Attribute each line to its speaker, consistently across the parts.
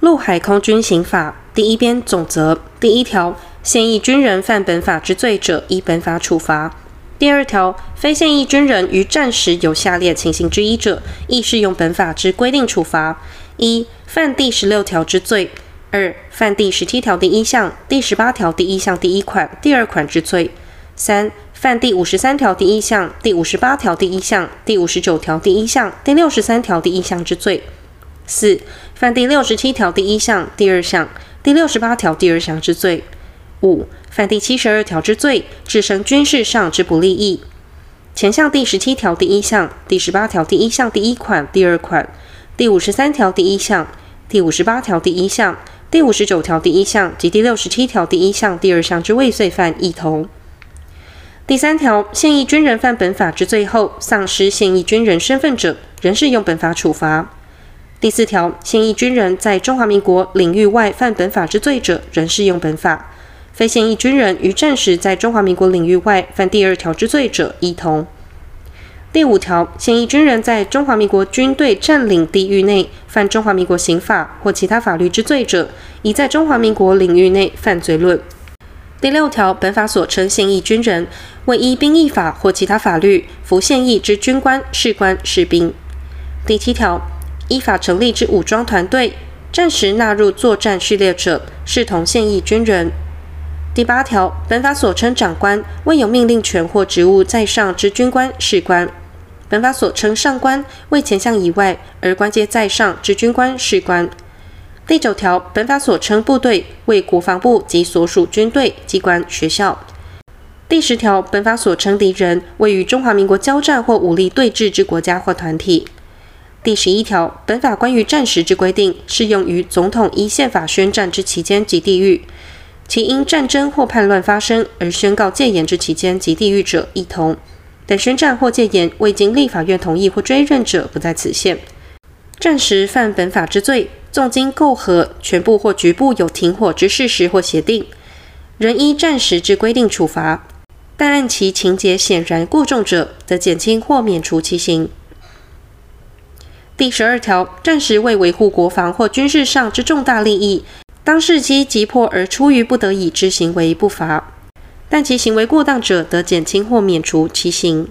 Speaker 1: 陆海空军刑法第一编总则第一条，现役军人犯本法之罪者，依本法处罚。第二条，非现役军人于战时有下列情形之一者，亦适用本法之规定处罚：一、犯第十六条之罪；二、犯第十七条第一项、第十八条第一项第一款、第二款之罪；三、犯第五十三条第一项、第五十八条第一项、第五十九条第一项、第六十三条第一项之罪；四、犯第六十七条第一项、第二项、第六十八条第二项之罪；五、犯第七十二条之罪，致生军事上之不利益。前项第十七条第一项、第十八条第一项第一款、第二款、第五十三条第一项、第五十八条第一项、第五十九条第一项及第六十七条第一项第二项之未遂犯，亦同。第三条，现役军人犯本法之罪后，丧失现役军人身份者，仍适用本法处罚。第四条，现役军人在中华民国领域外犯本法之罪者，仍适用本法。非现役军人于战时在中华民国领域外犯第二条之罪者，亦同。第五条，现役军人在中华民国军队占领地域内犯中华民国刑法或其他法律之罪者，已在中华民国领域内犯罪论。第六条，本法所称现役军人，为依兵役法或其他法律服现役之军官、士官、士兵。第七条，依法成立之武装团队，暂时纳入作战序列者，视同现役军人。第八条，本法所称长官，为有命令权或职务在上之军官、士官。本法所称上官，为前项以外而官阶在上之军官、士官。第九条，本法所称部队为国防部及所属军队、机关、学校。第十条，本法所称敌人为与中华民国交战或武力对峙之国家或团体。第十一条，本法关于战时之规定，适用于总统依宪法宣战之期间及地域，其因战争或叛乱发生而宣告戒严之期间及地域者，亦同。但宣战或戒严未经立法院同意或追认者，不在此限。战时犯本法之罪，纵经媾和，全部或局部有停火之事实或协定，仍依战时之规定处罚，但按其情节显然过重者，则减轻或免除其刑。第十二条，战时为维护国防或军事上之重大利益，当事机急迫而出于不得已之行为，不罚；但其行为过当者，得减轻或免除其刑。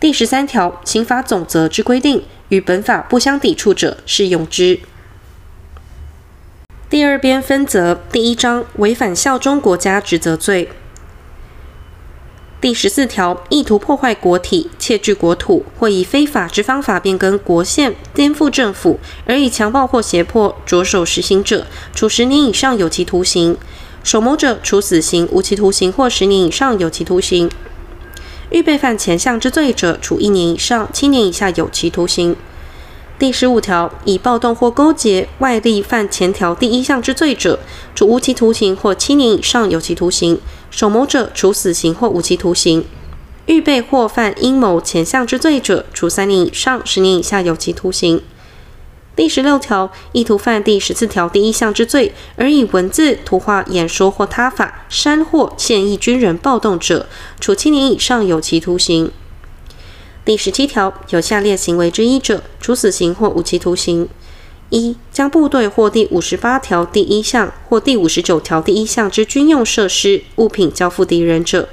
Speaker 1: 第十三条，刑法总则之规定。与本法不相抵触者，适用之。第二编分则第一章违反效忠国家职责罪。第十四条，意图破坏国体、窃据国土，或以非法之方法变更国宪、颠覆政府，而以强暴或胁迫着手实行者，处十年以上有期徒刑；首谋者处死刑、无期徒刑或十年以上有期徒刑。预备犯前项之罪者，处一年以上七年以下有期徒刑。第十五条，以暴动或勾结外力犯前条第一项之罪者，处无期徒刑或七年以上有期徒刑。首谋者，处死刑或无期徒刑。预备或犯阴谋前项之罪者，处三年以上十年以下有期徒刑。第十六条，意图犯第十四条第一项之罪，而以文字、图画、演说或他法煽惑现役军人暴动者，处七年以上有期徒刑。第十七条，有下列行为之一者，处死刑或无期徒刑：一、将部队或第五十八条第一项或第五十九条第一项之军用设施、物品交付敌人者；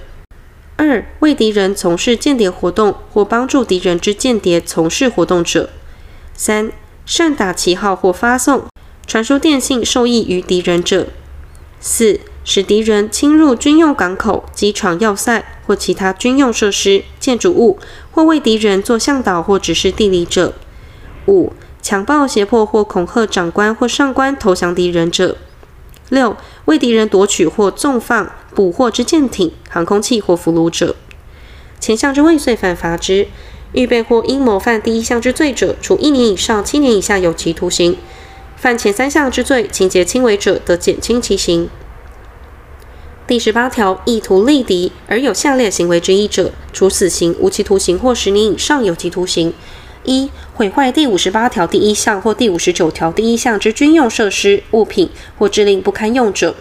Speaker 1: 二、为敌人从事间谍活动或帮助敌人之间谍从事活动者；三、擅打旗号或发送、传输电信受益于敌人者；四、使敌人侵入军用港口、机场要塞或其他军用设施、建筑物，或为敌人做向导或指示地理者；五、强暴、胁迫或恐吓长官或上官投降敌人者；六、为敌人夺取或纵放捕获之舰艇、航空器或俘虏者。前项之未遂犯罚之。预备或阴谋犯第一项之罪者，处一年以上七年以下有期徒刑；犯前三项之罪，情节轻微者，得减轻其刑。第十八条，意图力敌而有下列行为之一者，处死刑、无期徒刑或十年以上有期徒刑：一、毁坏第五十八条第一项或第五十九条第一项之军用设施、物品，或致令不堪用者。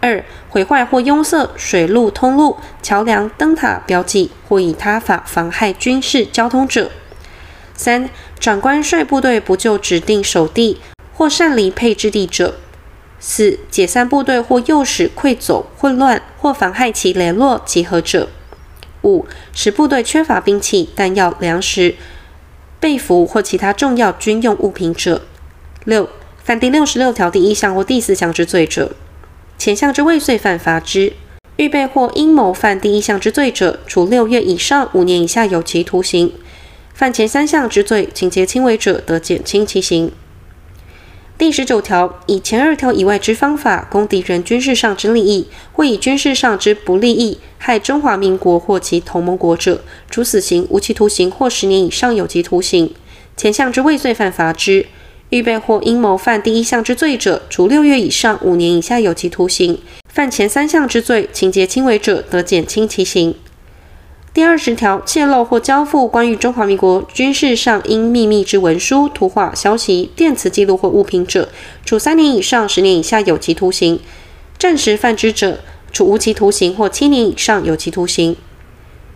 Speaker 1: 二、毁坏或拥塞水路通路、桥梁、灯塔、标记，或以他法妨害军事交通者；三、长官率部队不就指定守地，或擅离配置地者；四、解散部队或诱使溃走、混乱或妨害其联络集合者；五、使部队缺乏兵器、弹药、粮食、被俘或其他重要军用物品者；六、犯第六十六条第一项或第四项之罪者，前项之未遂犯罚之。预备或阴谋犯第一项之罪者，处六月以上五年以下有期徒刑；犯前三项之罪，情节轻微者，得减轻其刑。第十九条，以前二条以外之方法，攻敌人军事上之利益，或以军事上之不利益害中华民国或其同盟国者，处死刑、无期徒刑或十年以上有期徒刑。前项之未遂犯罚之。预备或阴谋犯第一项之罪者，处六月以上五年以下有期徒刑；犯前三项之罪，情节轻微者，得减轻其刑。第二十条，泄露或交付关于中华民国军事上应秘密之文书、图画、消息、电磁记录或物品者，处三年以上十年以下有期徒刑；暂时犯之者，处无期徒刑或七年以上有期徒刑。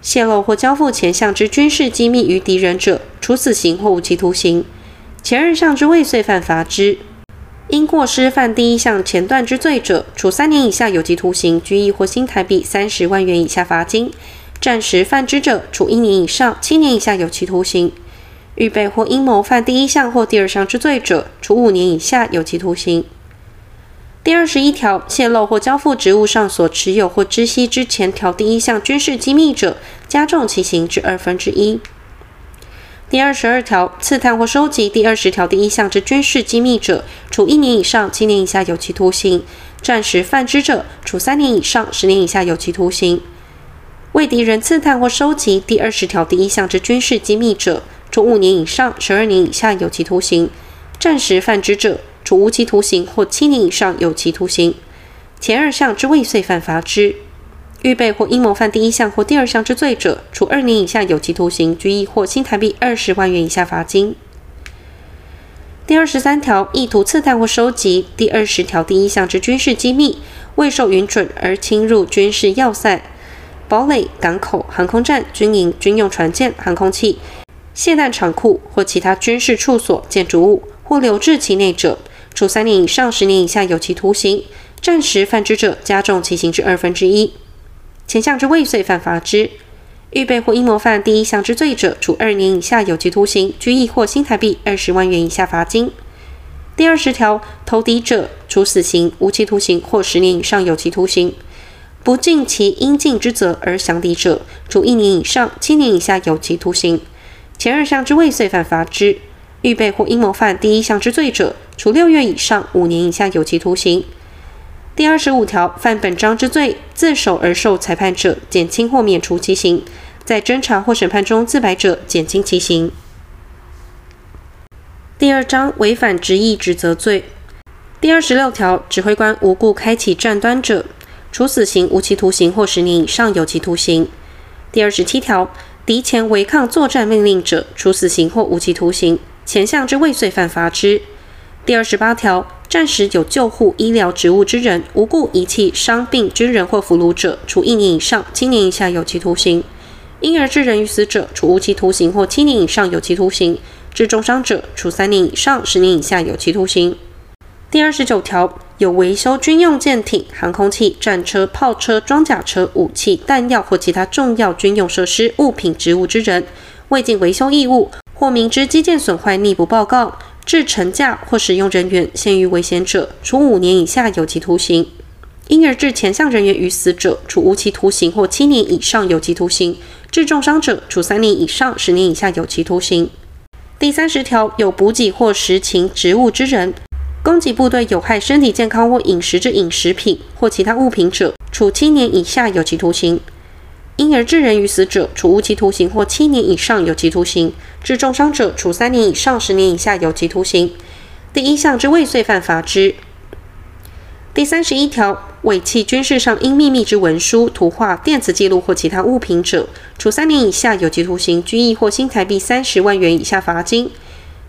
Speaker 1: 泄露或交付前项之军事机密于敌人者，处死刑或无期徒刑。前二项之未遂犯罚之，因过失犯第一项前段之罪者，处三年以下有期徒刑、拘役或新台币三十万元以下罚金；暂时犯之者，处一年以上七年以下有期徒刑；预备或阴谋犯第一项或第二项之罪者，处五年以下有期徒刑。第二十一条，泄露或交付职务上所持有或知悉之前条第一项军事机密者，加重其刑之二分之一。第二十二条，刺探或收集第二十条第一项之军事机密者，处一年以上七年以下有期徒刑；暂时犯之者，处三年以上十年以下有期徒刑。为敌人刺探或收集第二十条第一项之军事机密者，处五年以上十二年以下有期徒刑；暂时犯之者，处无期徒刑或七年以上有期徒刑。前二项之未遂犯罚之。预备或阴谋犯第一项或第二项之罪者，处二年以下有期徒刑、拘役或新台币二十万元以下罚金。第二十三条，意图刺探或收集第二十条第一项之军事机密，未受允准而侵入军事要塞、堡垒、港口、航空站、军营、军用船舰、航空器、械弹厂库或其他军事处所、建筑物，或留置其内者，处三年以上十年以下有期徒刑；暂时犯之者，加重其刑之二分之一。前项之未遂犯罚之，预备或阴谋犯第一项之罪者，处二年以下有期徒刑、拘役或新台币二十万元以下罚金。第二十条，投敌者，处死刑、无期徒刑或十年以上有期徒刑；不尽其应尽之责而降敌者，处一年以上七年以下有期徒刑。前二项之未遂犯罚之，预备或阴谋犯第一项之罪者，处六月以上五年以下有期徒刑。第二十五条，犯本章之罪，自首而受裁判者，减轻或免除其刑；在侦查或审判中自白者，减轻其刑。第二章，违反职役职责罪。第二十六条，指挥官无故开启战端者，处死刑、无期徒刑或十年以上有期徒刑。第二十七条，敌前违抗作战命令者，处死刑或无期徒刑。前项之未遂犯罚之。第二十八条，战时有救护医疗职务之人，无故遗弃伤病军人或俘虏者，处一年以上七年以下有期徒刑；因而致人于死者，处无期徒刑或七年以上有期徒刑；致重伤者，处三年以上十年以下有期徒刑。第二十九条，有维修军用舰艇、航空器、战车、炮车、装甲车、武器、弹药或其他重要军用设施、物品、职务之人，未尽维修义务，或明知机件损坏匿不报告。致乘驾或使用人员陷于危险者，处五年以下有期徒刑；因而致前项人员于死者，处无期徒刑或七年以上有期徒刑；致重伤者，处三年以上十年以下有期徒刑。第三十条，有补给或实情职务之人，供给部队有害身体健康或饮食之饮食品或其他物品者，处七年以下有期徒刑。因而致人于死者，处无期徒刑或七年以上有期徒刑；致重伤者，处三年以上十年以下有期徒刑。第一项之未遂犯罚之。第三十一条，伪弃军事上应秘密之文书、图画、电磁记录或其他物品者，处三年以下有期徒刑、拘役或新台币三十万元以下罚金；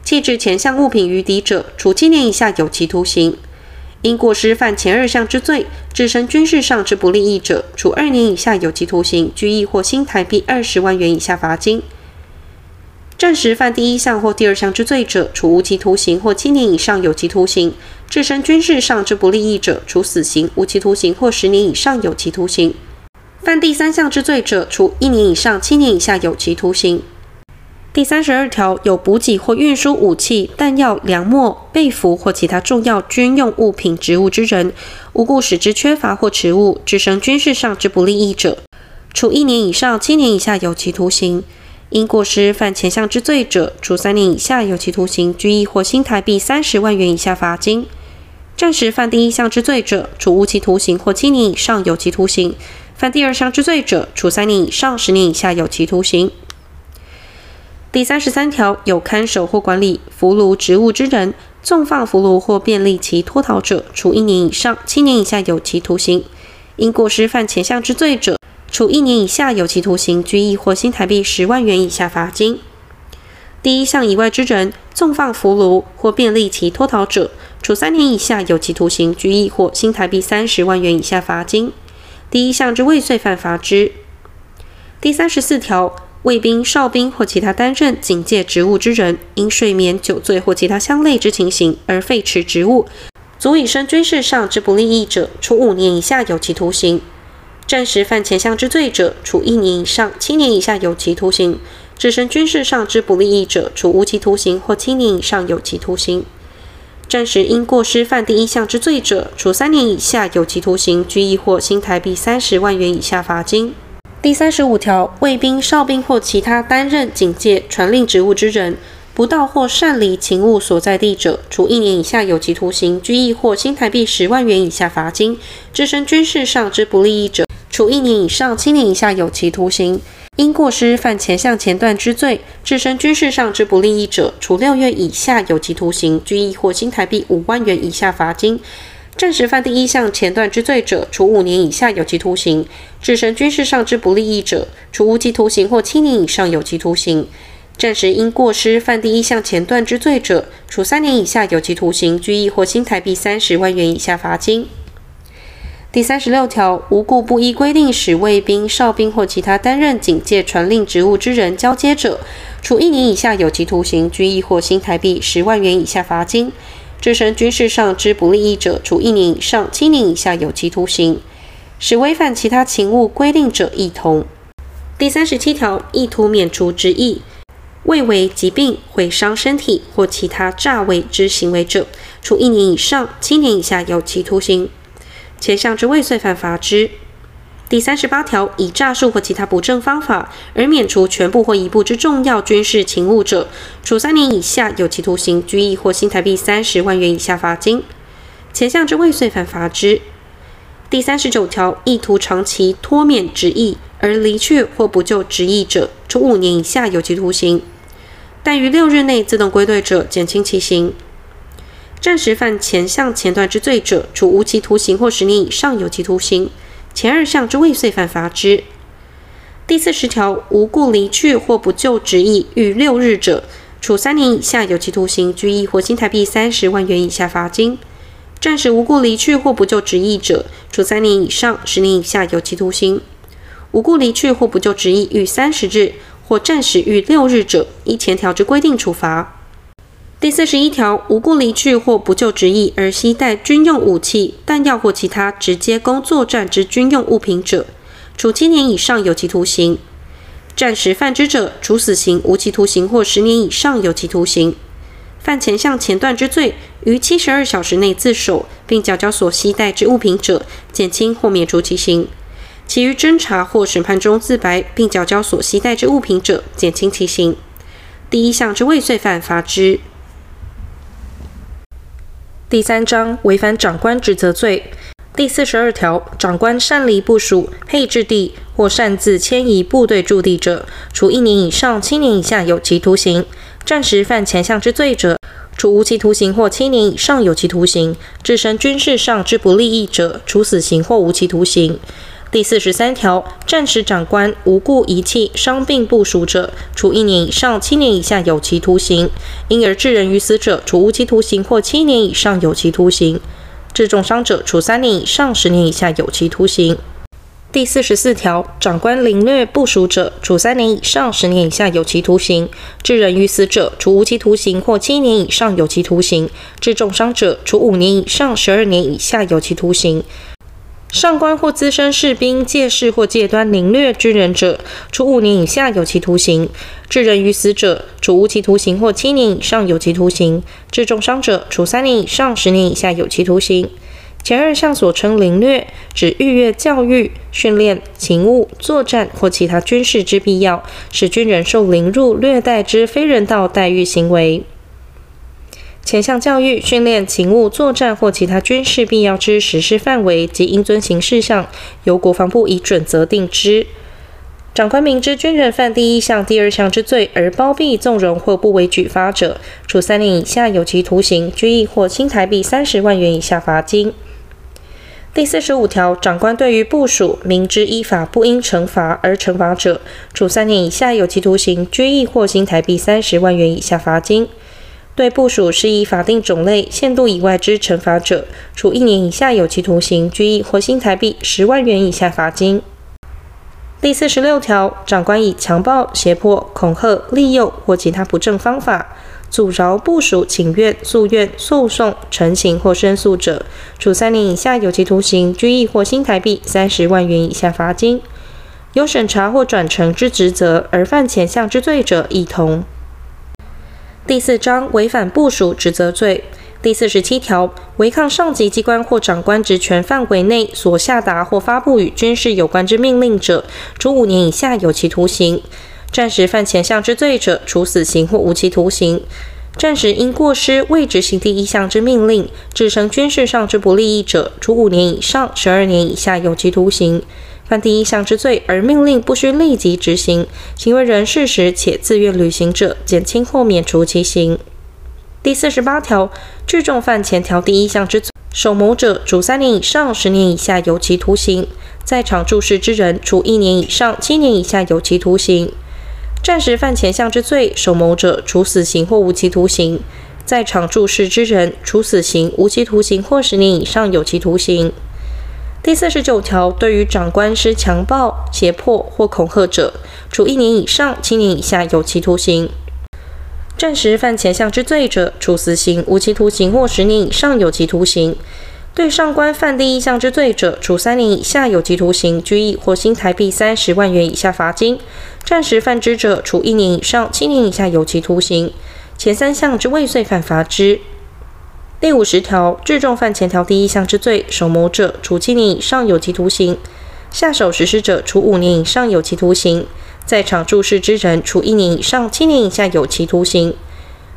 Speaker 1: 弃置前项物品于敌者，处七年以下有期徒刑。因过失犯前二项之罪，致生军事上之不利益者，处二年以下有期徒刑、拘役或新台币二十万元以下罚金。战时犯第一项或第二项之罪者，处无期徒刑或七年以上有期徒刑；致身军事上之不利益者，处死刑、无期徒刑或十年以上有期徒刑。犯第三项之罪者，处一年以上七年以下有期徒刑。第三十二条，有补给或运输武器、弹药、粮秣、被服或其他重要军用物品职务之人，无故使之缺乏或迟误，致生军事上之不利益者，处一年以上七年以下有期徒刑。因过失犯前项之罪者，处三年以下有期徒刑、拘役或新台币三十万元以下罚金；战时犯第一项之罪者，处无期徒刑或七年以上有期徒刑；犯第二项之罪者，处三年以上十年以下有期徒刑。第三十三条，有看守或管理俘虏职务之人，纵放俘虏或便利其脱逃者，处一年以上七年以下有期徒刑；因过失犯前项之罪者，处一年以下有期徒刑、拘役或新台币十万元以下罚金。第一项以外之人，纵放俘虏或便利其脱逃者，处三年以下有期徒刑、拘役或新台币三十万元以下罚金。第一项之未遂犯罚之。第三十四条，卫兵、哨兵或其他担任警戒职务之人，因睡眠、酒醉或其他相类之情形而废弛职务，足以生军事上之不利益者，处五年以下有期徒刑。战时犯前项之罪者，处一年以上七年以下有期徒刑；致生军事上之不利益者，处无期徒刑或七年以上有期徒刑。战时因过失犯第一项之罪者，处三年以下有期徒刑、拘役或新台币三十万元以下罚金。第三十五条，卫兵、哨兵或其他担任警戒、传令职务之人，不到或擅离勤务所在地者，处一年以下有期徒刑、拘役或新台币十万元以下罚金；置身军事上之不利益者，处一年以上七年以下有期徒刑；因过失犯前项前段之罪，置身军事上之不利益者，处六月以下有期徒刑、拘役或新台币五万元以下罚金。战时犯第一项前段之罪者，处五年以下有期徒刑；致生军事上之不利益者，处无期徒刑或七年以上有期徒刑。战时因过失犯第一项前段之罪者，处三年以下有期徒刑、拘役或新台币三十万元以下罚金。第三十六条，无故不依规定使卫兵、哨兵或其他担任警戒、传令职务之人交接者，处一年以下有期徒刑、拘役或新台币十万元以下罚金；致生军事上之不利益者，处一年以上七年以下有期徒刑。使违反其他勤务规定者，亦同。第三十七条，意图免除之役，未为疾病、毁伤身体或其他诈伪之行为者，处一年以上七年以下有期徒刑。且向之未遂犯罚之。第三十八条，以诈术或其他不正方法而免除全部或一部之重要军事勤务者，处三年以下有期徒刑、拘役或新台币三十万元以下罚金。前项之未遂犯罚之。第三十九条，意图长期脱免职役而离去或不就职役者，处五年以下有期徒刑，但于六日内自动归队者，减轻其刑。暂时犯前项前段之罪者，处无期徒刑或十年以上有期徒刑；前二项之未遂犯罚之。第四十条，无故离去或不就职役逾六日者，处三年以下有期徒刑、拘役或新台币三十万元以下罚金。战时无故离去或不就职役者，处三年以上十年以下有期徒刑；无故离去或不就职役逾三十日或战时逾六日者，依前条之规定处罚。第四十一条，无故离去或不就职役而携带军用武器、弹药或其他直接供作战之军用物品者，处七年以上有期徒刑；战时犯之者，处死刑、无期徒刑或十年以上有期徒刑。犯前项前段之罪，于七十二小时内自首，并缴交所携带之物品者，减轻或免除其刑；其余侦查或审判中自白，并缴交所携带之物品者，减轻其刑。第一项之未遂犯罚之。第三章违反长官职责罪。第四十二条，长官擅离部署配置地或擅自迁移部队驻地者，处一年以上七年以下有期徒刑；暂时犯前项之罪者，处无期徒刑或七年以上有期徒刑；致身军事上之不利益者，处死刑或无期徒刑。第四十三条，战时长官无故遗弃伤病部署者，处一年以上七年以下有期徒刑；因而致人于死者，处无期徒刑或七年以上有期徒刑；致重伤者，处三年以上十年以下有期徒刑。第四十四条，长官凌虐部属者，处三年以上十年以下有期徒刑；致人于死者，处无期徒刑或七年以上有期徒刑；致重伤者，处五年以上十二年以下有期徒刑。上官或资深士兵借势或借端凌虐军人者，处五年以下有期徒刑；致人于死者，处无期徒刑或七年以上有期徒刑；致重伤者，处三年以上十年以下有期徒刑。前二项所称凌虐，指逾越教育、训练、勤务、作战或其他军事之必要，使军人受凌辱、虐待之非人道待遇行为。前项教育、训练、勤务、作战或其他军事必要之实施范围及应遵行事项，由国防部以准则定之。长官明知军人犯第一项、第二项之罪而包庇、纵容或不为举发者，处三年以下有期徒刑、拘役或新台币三十万元以下罚金。第四十五条，长官对于部属明知依法不应惩罚而惩罚者，处三年以下有期徒刑、拘役或新台币三十万元以下罚金；对部属施以法定种类、限度以外之惩罚者，处一年以下有期徒刑、拘役或新台币十万元以下罚金。第四十六条，长官以强暴、胁迫、恐吓、利诱或其他不正方法，阻挠部属请愿、诉愿、诉讼、陈情或申诉者，处三年以下有期徒刑、拘役或新台币三十万元以下罚金。有审查或转呈之职责而犯前项之罪者，亦同。第四章违反部署职责罪第四十七条，违抗上级机关或长官职权范围内所下达或发布与军事有关之命令者，处五年以下有期徒刑。战时犯前项之罪者，处死刑或无期徒刑；战时因过失未执行第一项之命令，致生军事上之不利益者，处五年以上十二年以下有期徒刑。犯第一项之罪而命令不需立即执行，行为人事实且自愿履行者，减轻或免除其刑。第四十八条，聚众犯前条第一项之罪，首谋者处三年以上十年以下有期徒刑，在场注视之人处一年以上七年以下有期徒刑。暂时犯前项之罪，首谋者处死刑或无期徒刑；在场注视之人，处死刑、无期徒刑或十年以上有期徒刑。第四十九条，对于长官施强暴、胁迫或恐吓者，处一年以上七年以下有期徒刑。暂时犯前项之罪者，处死刑、无期徒刑或十年以上有期徒刑。对上官犯第一项之罪者，处三年以下有期徒刑、拘役或新台币三十万元以下罚金。暂时犯之者，处一年以上七年以下有期徒刑；前三项之未遂犯，罚之。第五十条，聚众犯前条第一项之罪，首谋者处七年以上有期徒刑；下手实施者处五年以上有期徒刑；在场注视之人处一年以上七年以下有期徒刑。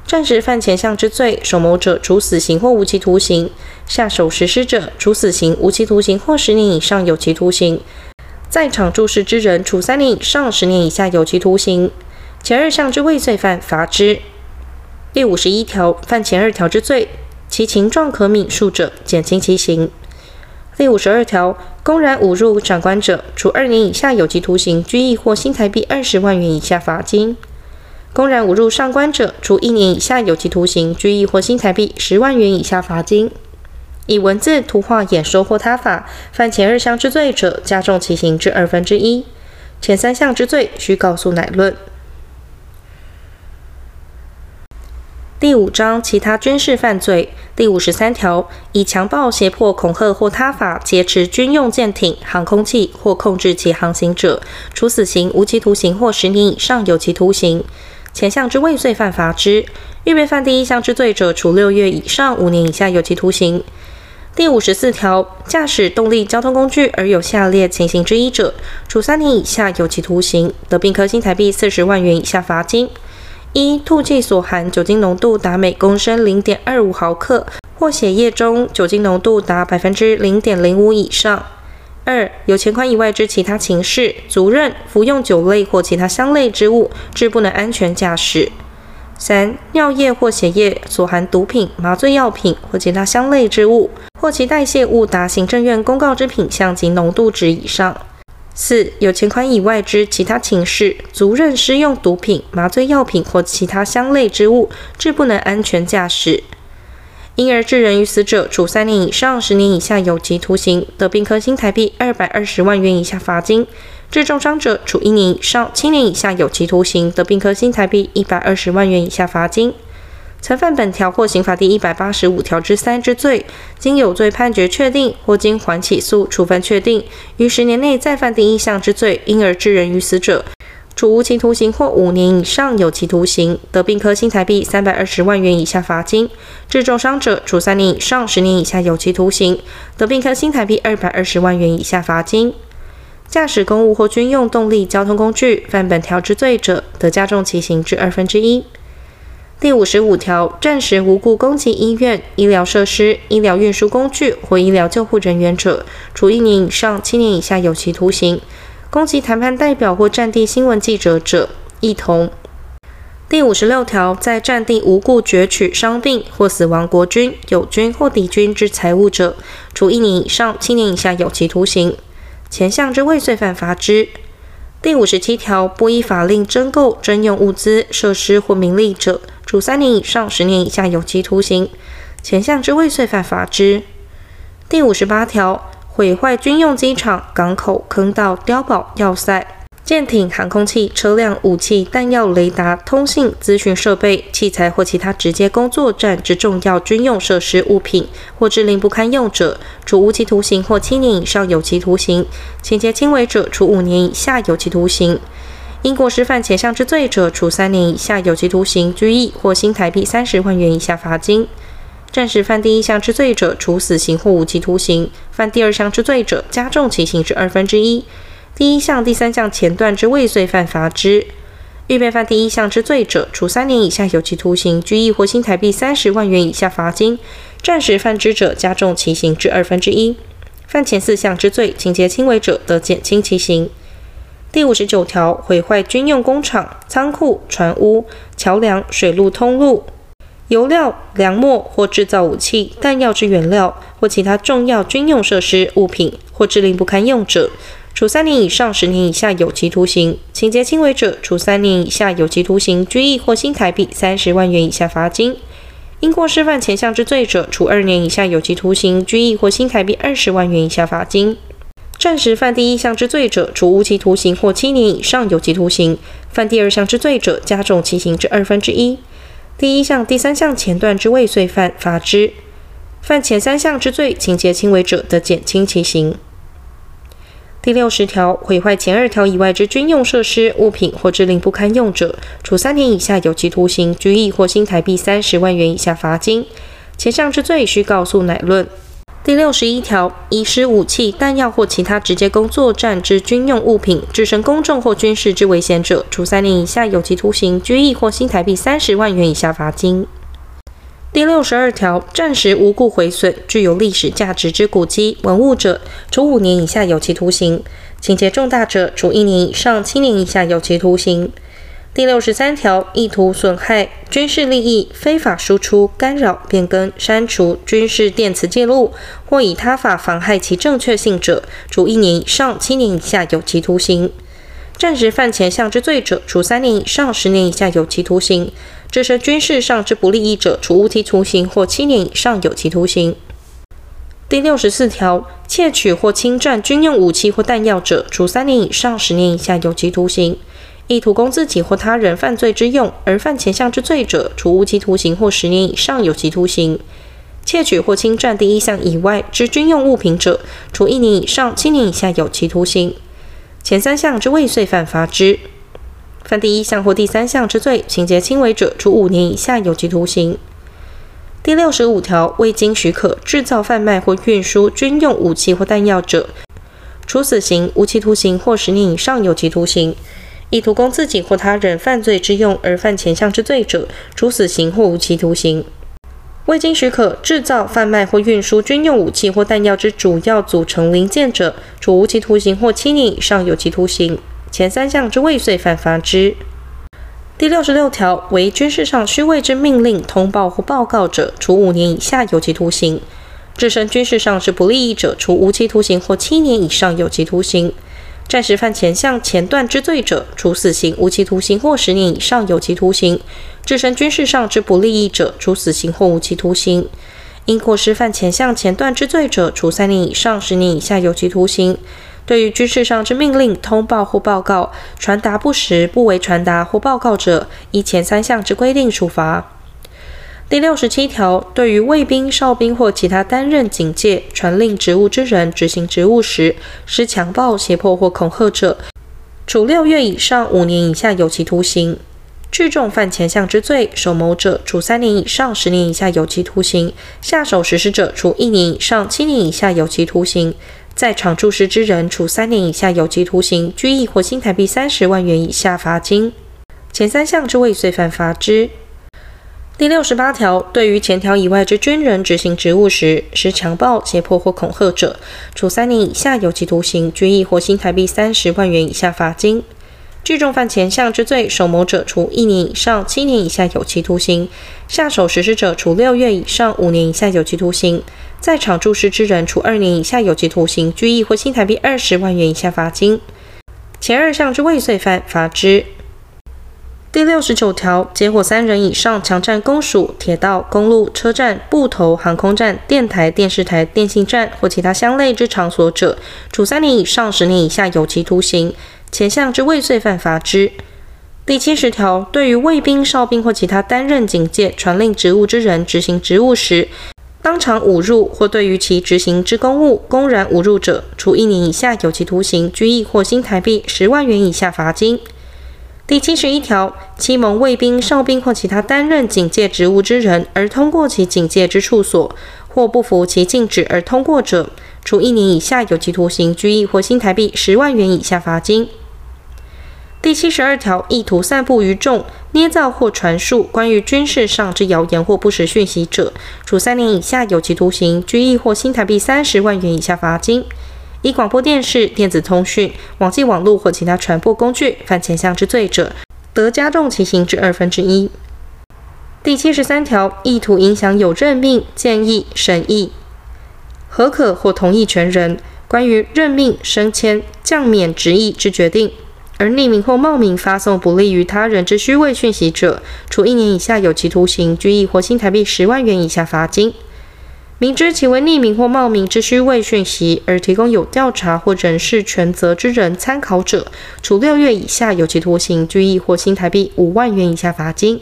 Speaker 1: 暂时犯前项之罪，首谋者处死刑或无期徒刑；下手实施者处死刑、无期徒刑或十年以上有期徒刑。在场注视之人，处三年以上十年以下有期徒刑；前二项之未遂犯，罚之。第五十一条，犯前二条之罪，其情状可泯数者，减轻其刑。第五十二条，公然侮辱长官者，处二年以下有期徒刑、拘役或新台币二十万元以下罚金；公然侮辱上官者，处一年以下有期徒刑、拘役或新台币十万元以下罚金。以文字、图画、演说或他法犯前二项之罪者，加重其刑至二分之一；前三项之罪，需告诉乃论。五章其他军事犯罪第五十三条，以强暴、胁迫、恐吓或他法劫持军用舰艇、航空器或控制其航行者，处死刑、无期徒刑或十年以上有期徒刑。前项之未遂犯，罚之。预备犯第一项之罪者，处六月以上五年以下有期徒刑。第五十四条，驾驶动力交通工具而有下列情形之一者，处三年以下有期徒刑，得并科新台币四十万元以下罚金。一、吐气所含酒精浓度达每公升零点二五毫克，或血液中酒精浓度达百分之零点零五以上。二、有前款以外之其他情事，足认服用酒类或其他香类之物，致不能安全驾驶。三、尿液或血液所含毒品、麻醉药品或其他香类之物，或其代谢物达行政院公告之品项及浓度值以上。四、有前款以外之其他情事，足认施用毒品、麻醉药品或其他相类之物，致不能安全驾驶。因而致人于死者，处三年以上十年以下有期徒刑，得并科新台币二百二十万元以下罚金；致重伤者，处一年以上七年以下有期徒刑，得并科新台币一百二十万元以下罚金。曾犯本条或刑法第一百八十五条之三之罪，经有罪判决确定或经缓起诉处分确定，于十年内再犯第一项之罪，因而致人于死者，处无期徒刑或五年以上有期徒刑，得并科新台币三百二十万元以下罚金；致重伤者，处三年以上十年以下有期徒刑，得并科新台币二百二十万元以下罚金。驾驶公务或军用动力交通工具犯本条之罪者，得加重其刑至二分之一。第五十五条，暂时无故攻击医院、医疗设施、医疗运输工具或医疗救护人员者，处一年以上七年以下有期徒刑；攻击谈判代表或战地新闻记者者，亦同。第五十六条，在战地无故攫取伤病或死亡国军、友军或敌军之财物者，处一年以上七年以下有期徒刑；前项之未遂犯，罚之。第五十七条，不依法令征购、征用物资、设施或名利者，处三年以上十年以下有期徒刑；前项之未遂犯，罚之。第五十八条，毁坏军用机场、港口、坑道、碉堡、要塞。舰艇、航空器、车辆、武器、弹药、雷达、通信、资讯设备、器材或其他直接工作站之重要军用设施物品，或致令不堪用者，处无期徒刑或七年以上有期徒刑；情节轻微者，处五年以下有期徒刑。因过失犯前项之罪者，处三年以下有期徒刑、拘役或新台币三十万元以下罚金。暂时犯第一项之罪者，处死刑或无期徒刑；犯第二项之罪者，加重其刑至二分之一。第一项、第三项前段之未遂犯，罚之；预备犯第一项之罪者，处三年以下有期徒刑、拘役或新台币三十万元以下罚金；暂时犯之者，加重其刑至二分之一。犯前四项之罪，情节轻微者，得减轻其刑。第五十九条，毁坏军用工厂、仓库、船坞、桥梁、水路通路、油料、粮墨或制造武器、弹药之原料或其他重要军用设施物品，或致令不堪用者。处三年以上十年以下有期徒刑，情节轻微者，处三年以下有期徒刑、拘役或新台币三十万元以下罚金；因过失犯前项之罪者，处二年以下有期徒刑、拘役或新台币二十万元以下罚金。暂时犯第一项之罪者，处无期徒刑或七年以上有期徒刑；犯第二项之罪者，加重其刑至二分之一。第一项、第三项前段之未遂犯，罚之；犯前三项之罪，情节轻微者，得减轻其刑。第六十条，毁坏前二条以外之军用设施、物品或致令不堪用者，处三年以下有期徒刑、拘役或新台币三十万元以下罚金。前项之罪，需告诉乃论。第六十一条，遗失武器、弹药或其他直接工作战之军用物品，致生公众或军事之危险者，处三年以下有期徒刑、拘役或新台币三十万元以下罚金。第六十二条，暂时无故毁损具有历史价值之古迹文物者，处五年以下有期徒刑；情节重大者，处一年以上七年以下有期徒刑。第六十三条，意图损害军事利益，非法输出、干扰、变更、删除军事电磁记录，或以他法妨害其正确性者，处一年以上七年以下有期徒刑。暂时犯前项之罪者，处三年以上十年以下有期徒刑；致生军事上之不利益者，处无期徒刑或七年以上有期徒刑。第六十四条，窃取或侵占军用武器或弹药者，处三年以上十年以下有期徒刑；意图供自己或他人犯罪之用而犯前项之罪者，处无期徒刑或十年以上有期徒刑；窃取或侵占第一项以外之军用物品者，处一年以上七年以下有期徒刑。前三项之未遂犯，罚之；犯第一项或第三项之罪，情节轻微者，处五年以下有期徒刑。第六十五条，未经许可制造、贩卖或运输军用武器或弹药者，处死刑、无期徒刑或十年以上有期徒刑。意图供自己或他人犯罪之用而犯前项之罪者，处死刑或无期徒刑。未经许可制造、贩卖或运输军用武器或弹药之主要组成零件者，处无期徒刑或七年以上有期徒刑。前三项之未遂犯，罚之。第六十六条，为军事上虚伪之命令、通报或报告者，处五年以下有期徒刑。致生军事上之不利益者，处无期徒刑或七年以上有期徒刑。暂时犯前项前段之罪者，处死刑、无期徒刑或十年以上有期徒刑；置身军事上之不利益者，处死刑或无期徒刑；因过失犯前项前段之罪者，处三年以上十年以下有期徒刑。对于军事上之命令、通报或报告传达不实、不为传达或报告者，依前三项之规定处罚。第六十七条，对于卫兵、哨兵或其他担任警戒、传令职务之人执行职务时，施强暴、胁迫或恐吓者，处六月以上五年以下有期徒刑；聚众犯前项之罪，首谋者处三年以上十年以下有期徒刑；下手实施者处一年以上七年以下有期徒刑；在场注视之人处三年以下有期徒刑、拘役或新台币三十万元以下罚金。前三项之未遂犯罚之。第六十八条，对于前条以外之军人执行职务时，施强暴、胁迫或恐吓者，处三年以下有期徒刑、拘役或新台币三十万元以下罚金；聚众犯前项之罪，首谋者处一年以上七年以下有期徒刑；下手实施者处六月以上五年以下有期徒刑；在场注视之人处二年以下有期徒刑、拘役或新台币二十万元以下罚金。前二项之未遂犯，罚之。第六十九条，结伙三人以上强占公署、铁道、公路、车站、埠头、航空站、电台、电视台、电信站或其他相类之场所者，处三年以上十年以下有期徒刑。前项之未遂犯，罚之。第七十条，对于卫兵、哨兵或其他担任警戒、传令职务之人执行职务时，当场侮辱或对于其执行之公务公然侮辱者，处一年以下有期徒刑、拘役或新台币十万元以下罚金。第七十一条，欺蒙卫兵、哨兵或其他担任警戒职务之人而通过其警戒之处所，或不服其禁止而通过者，处一年以下有期徒刑、拘役或新台币十万元以下罚金。第七十二条，意图散布于众、捏造或传述关于军事上之谣言或不实讯息者，处三年以下有期徒刑、拘役或新台币三十万元以下罚金。以广播电视、电子通讯、网际网络或其他传播工具犯前项之罪者，得加重其刑之二分之一。第七十三条，意图影响有任命、建议、审议、核可或同意权人关于任命、升迁、降免职役之决定，而匿名或冒名发送不利于他人之虚伪讯息者，处一年以下有期徒刑、拘役或新台币十万元以下罚金。明知其为匿名或冒名之虚伪讯息，而提供有调查或人事权责之人参考者，处六月以下有期徒刑、拘役或新台币五万元以下罚金。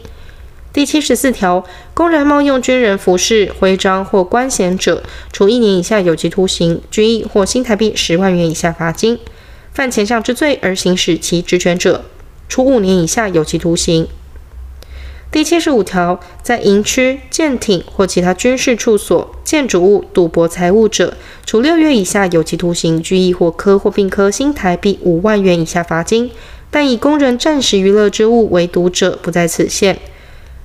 Speaker 1: 第七十四条，公然冒用军人服饰、徽章或官衔者，处一年以下有期徒刑、拘役或新台币十万元以下罚金。犯前项之罪而行使其职权者，处五年以下有期徒刑。第七十五条，在营区、舰艇或其他军事处所、建筑物赌博财物者，处六月以下有期徒刑、拘役或科或并科新台币五万元以下罚金。但以供人暂时娱乐之物为赌者，不在此限。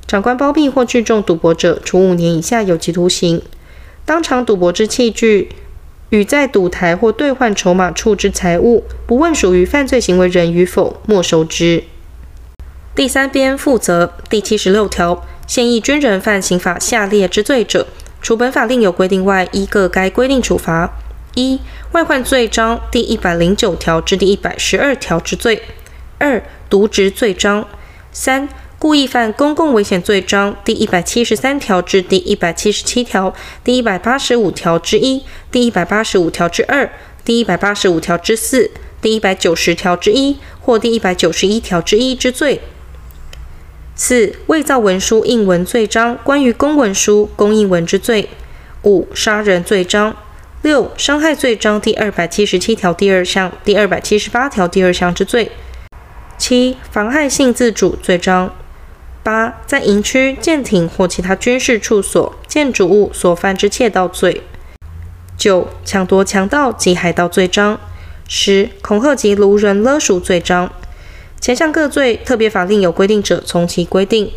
Speaker 1: 长官包庇或聚众赌博者，处五年以下有期徒刑。当场赌博之器具与在赌台或兑换筹码处之财物，不问属于犯罪行为人与否，没收之。第三编负责第七十六条，现役军人犯刑法下列之罪者，除本法另有规定外，依各该规定处罚：一、外患罪章第一百零九条至第一百十二条之罪；二、渎职罪章；三、故意犯公共危险罪章第一百七十三条至第一百七十七条、第一百八十五条之一、第一百八十五条之二、第一百八十五条之四、第一百九十条之一或第一百九十一条之一之罪。四、伪造文书、印文罪章，关于公文书、公印文之罪；五、杀人罪章；六、伤害罪章第二百七十七条第二项、第二百七十八条第二项之罪；七、妨害性自主罪章；八、在营区、舰艇或其他军事处所、建筑物所犯之窃盗罪；九、抢夺、强盗及海盗罪章；十、恐吓及掳人勒赎罪章。前项各罪，特别法另有规定者，从其规定。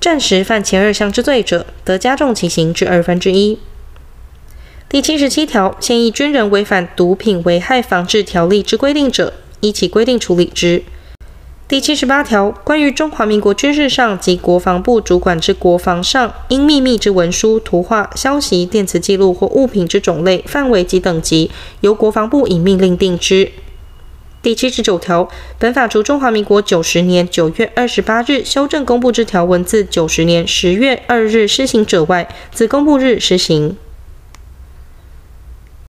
Speaker 1: 暂时犯前二项之罪者，得加重其刑之二分之一。第七十七条，现役军人违反毒品危害防治条例之规定者，依其规定处理之。第七十八条，关于中华民国军事上及国防部主管之国防上应秘密之文书、图画、消息、电磁记录或物品之种类、范围及等级，由国防部以命令定之。第七十九条，本法除中华民国九十年九月二十八日修正公布之条文自九十年十月二日施行者外，自公布日施行。